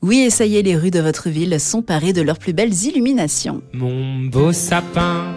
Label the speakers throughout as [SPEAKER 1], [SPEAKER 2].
[SPEAKER 1] Oui, et ça y est, les rues de votre ville sont parées de leurs plus belles illuminations.
[SPEAKER 2] Mon beau sapin,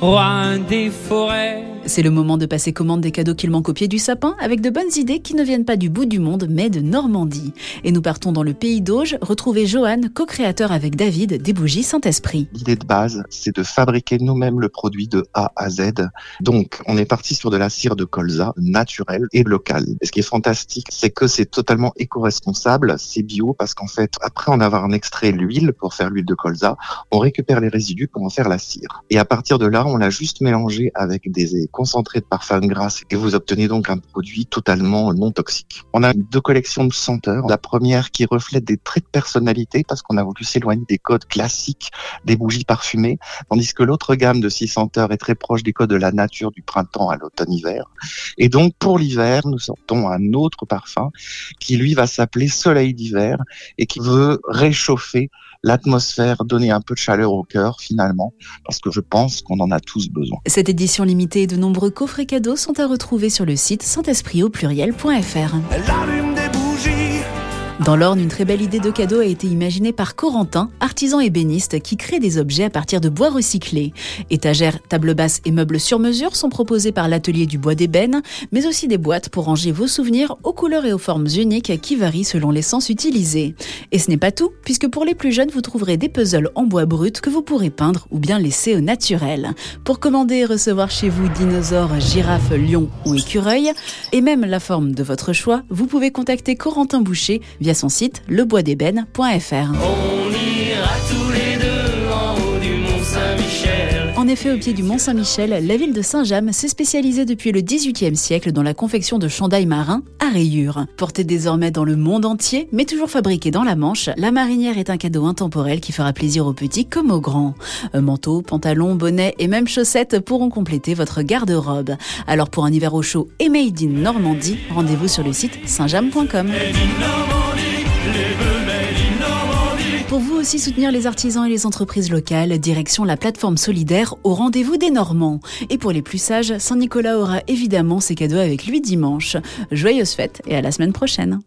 [SPEAKER 2] roi des forêts
[SPEAKER 1] c'est le moment de passer commande des cadeaux qu'il manque au pied du sapin avec de bonnes idées qui ne viennent pas du bout du monde mais de Normandie. Et nous partons dans le pays d'Auge retrouver Johan, co-créateur avec David des bougies Saint-Esprit.
[SPEAKER 3] L'idée de base, c'est de fabriquer nous-mêmes le produit de A à Z. Donc, on est parti sur de la cire de colza naturelle et locale. Et ce qui est fantastique, c'est que c'est totalement éco-responsable, c'est bio parce qu'en fait, après en avoir extrait l'huile pour faire l'huile de colza, on récupère les résidus pour en faire la cire. Et à partir de là, on l'a juste mélangé avec des concentré de parfum grâce et vous obtenez donc un produit totalement non toxique. On a deux collections de senteurs. La première qui reflète des traits de personnalité parce qu'on a voulu s'éloigner des codes classiques des bougies parfumées, tandis que l'autre gamme de six senteurs est très proche des codes de la nature du printemps à l'automne-hiver. Et donc pour l'hiver, nous sortons un autre parfum qui lui va s'appeler Soleil d'hiver et qui veut réchauffer l'atmosphère, donner un peu de chaleur au cœur finalement, parce que je pense qu'on en a tous besoin.
[SPEAKER 1] Cette édition limitée de nombreux coffrets cadeaux sont à retrouver sur le site saint-esprit au pluriel.fr. Dans l'Orne, une très belle idée de cadeau a été imaginée par Corentin, artisan ébéniste qui crée des objets à partir de bois recyclés. Étagères, tables basses et meubles sur mesure sont proposés par l'atelier du bois d'ébène, mais aussi des boîtes pour ranger vos souvenirs aux couleurs et aux formes uniques qui varient selon l'essence utilisée. Et ce n'est pas tout, puisque pour les plus jeunes, vous trouverez des puzzles en bois brut que vous pourrez peindre ou bien laisser au naturel. Pour commander et recevoir chez vous dinosaures, girafes, lions ou écureuils, et même la forme de votre choix, vous pouvez contacter Corentin Boucher via son site leboisd'ébène.fr. En effet, au pied du Mont Saint-Michel, la ville de Saint-James s'est spécialisée depuis le XVIIIe siècle dans la confection de chandails marins à rayures. Portée désormais dans le monde entier, mais toujours fabriquée dans la Manche, la marinière est un cadeau intemporel qui fera plaisir aux petits comme aux grands. Manteau, pantalon, bonnet et même chaussettes pourront compléter votre garde-robe. Alors pour un hiver au chaud et made in Normandie, rendez-vous sur le site saintjames.com. Pour vous aussi soutenir les artisans et les entreprises locales, direction la plateforme solidaire au rendez-vous des Normands. Et pour les plus sages, Saint-Nicolas aura évidemment ses cadeaux avec lui dimanche. Joyeuses fêtes et à la semaine prochaine.